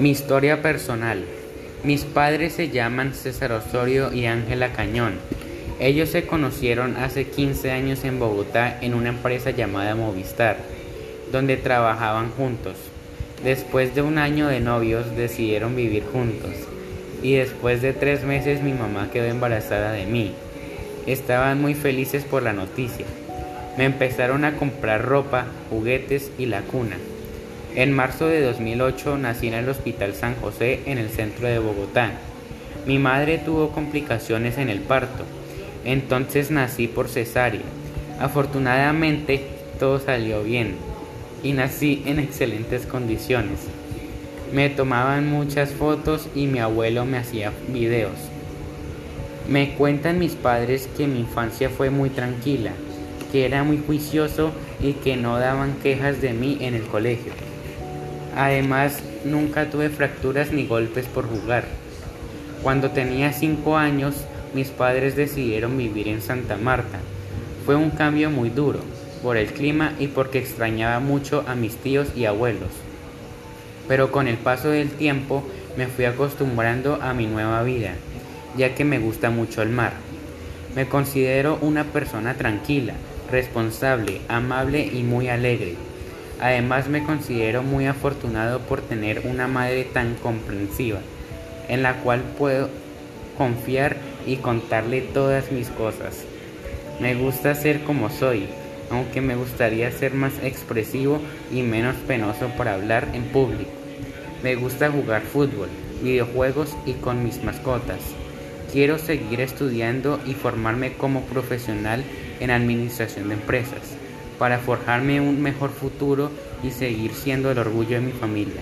Mi historia personal. Mis padres se llaman César Osorio y Ángela Cañón. Ellos se conocieron hace 15 años en Bogotá en una empresa llamada Movistar, donde trabajaban juntos. Después de un año de novios decidieron vivir juntos y después de tres meses mi mamá quedó embarazada de mí. Estaban muy felices por la noticia. Me empezaron a comprar ropa, juguetes y la cuna. En marzo de 2008 nací en el Hospital San José en el centro de Bogotá. Mi madre tuvo complicaciones en el parto, entonces nací por cesárea. Afortunadamente todo salió bien y nací en excelentes condiciones. Me tomaban muchas fotos y mi abuelo me hacía videos. Me cuentan mis padres que mi infancia fue muy tranquila, que era muy juicioso y que no daban quejas de mí en el colegio. Además, nunca tuve fracturas ni golpes por jugar. Cuando tenía 5 años, mis padres decidieron vivir en Santa Marta. Fue un cambio muy duro, por el clima y porque extrañaba mucho a mis tíos y abuelos. Pero con el paso del tiempo me fui acostumbrando a mi nueva vida, ya que me gusta mucho el mar. Me considero una persona tranquila, responsable, amable y muy alegre. Además me considero muy afortunado por tener una madre tan comprensiva, en la cual puedo confiar y contarle todas mis cosas. Me gusta ser como soy, aunque me gustaría ser más expresivo y menos penoso para hablar en público. Me gusta jugar fútbol, videojuegos y con mis mascotas. Quiero seguir estudiando y formarme como profesional en administración de empresas para forjarme un mejor futuro y seguir siendo el orgullo de mi familia.